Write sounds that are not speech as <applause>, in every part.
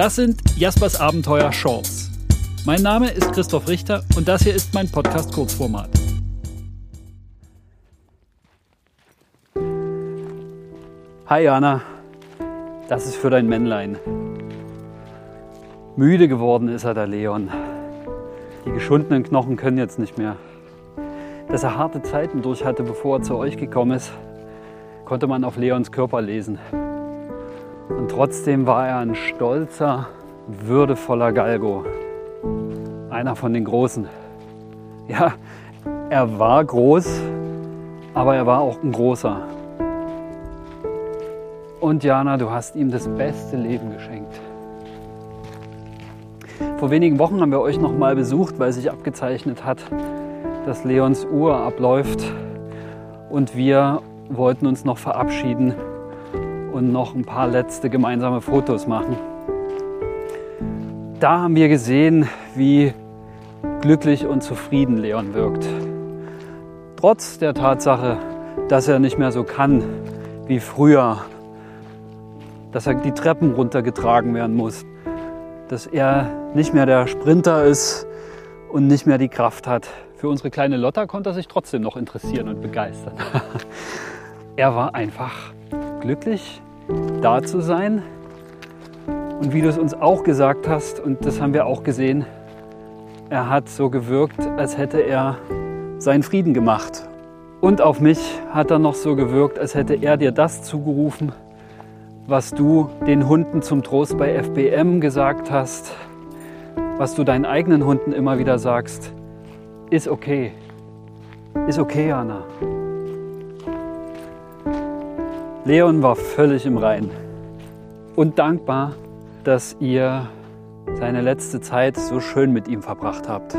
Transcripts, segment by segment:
Das sind Jaspers Abenteuer Shorts. Mein Name ist Christoph Richter und das hier ist mein Podcast Kurzformat. Hi Jana, das ist für dein Männlein. Müde geworden ist er, der Leon. Die geschundenen Knochen können jetzt nicht mehr. Dass er harte Zeiten durch hatte, bevor er zu euch gekommen ist, konnte man auf Leons Körper lesen. Und trotzdem war er ein stolzer, würdevoller Galgo. Einer von den Großen. Ja, er war groß, aber er war auch ein großer. Und Jana, du hast ihm das beste Leben geschenkt. Vor wenigen Wochen haben wir euch noch mal besucht, weil sich abgezeichnet hat, dass Leons Uhr abläuft und wir wollten uns noch verabschieden und noch ein paar letzte gemeinsame Fotos machen. Da haben wir gesehen, wie glücklich und zufrieden Leon wirkt. Trotz der Tatsache, dass er nicht mehr so kann wie früher, dass er die Treppen runtergetragen werden muss, dass er nicht mehr der Sprinter ist und nicht mehr die Kraft hat. Für unsere kleine Lotta konnte er sich trotzdem noch interessieren und begeistern. <laughs> er war einfach glücklich, da zu sein. Und wie du es uns auch gesagt hast, und das haben wir auch gesehen, er hat so gewirkt, als hätte er seinen Frieden gemacht. Und auf mich hat er noch so gewirkt, als hätte er dir das zugerufen, was du den Hunden zum Trost bei FBM gesagt hast, was du deinen eigenen Hunden immer wieder sagst, ist okay. Ist okay, Anna. Leon war völlig im Reinen und dankbar, dass ihr seine letzte Zeit so schön mit ihm verbracht habt.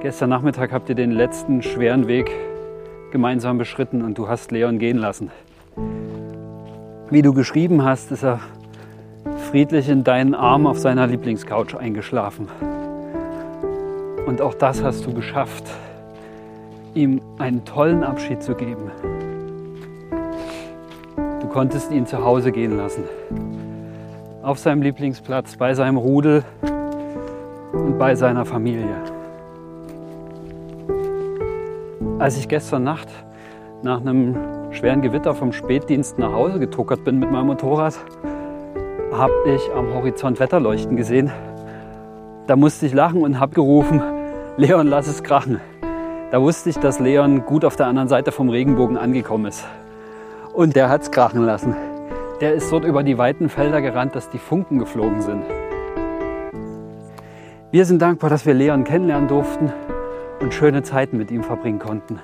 Gestern Nachmittag habt ihr den letzten schweren Weg gemeinsam beschritten und du hast Leon gehen lassen. Wie du geschrieben hast, ist er friedlich in deinen Arm auf seiner Lieblingscouch eingeschlafen. Und auch das hast du geschafft, ihm einen tollen Abschied zu geben. Du konntest ihn zu Hause gehen lassen. Auf seinem Lieblingsplatz, bei seinem Rudel und bei seiner Familie. Als ich gestern Nacht nach einem schweren Gewitter vom Spätdienst nach Hause getuckert bin mit meinem Motorrad, habe ich am Horizont Wetterleuchten gesehen. Da musste ich lachen und habe gerufen, Leon, lass es krachen. Da wusste ich, dass Leon gut auf der anderen Seite vom Regenbogen angekommen ist. Und der hat es krachen lassen. Der ist dort über die weiten Felder gerannt, dass die Funken geflogen sind. Wir sind dankbar, dass wir Leon kennenlernen durften und schöne Zeiten mit ihm verbringen konnten.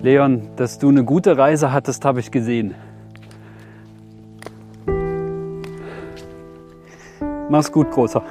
Leon, dass du eine gute Reise hattest, habe ich gesehen. Mach's gut, Großer.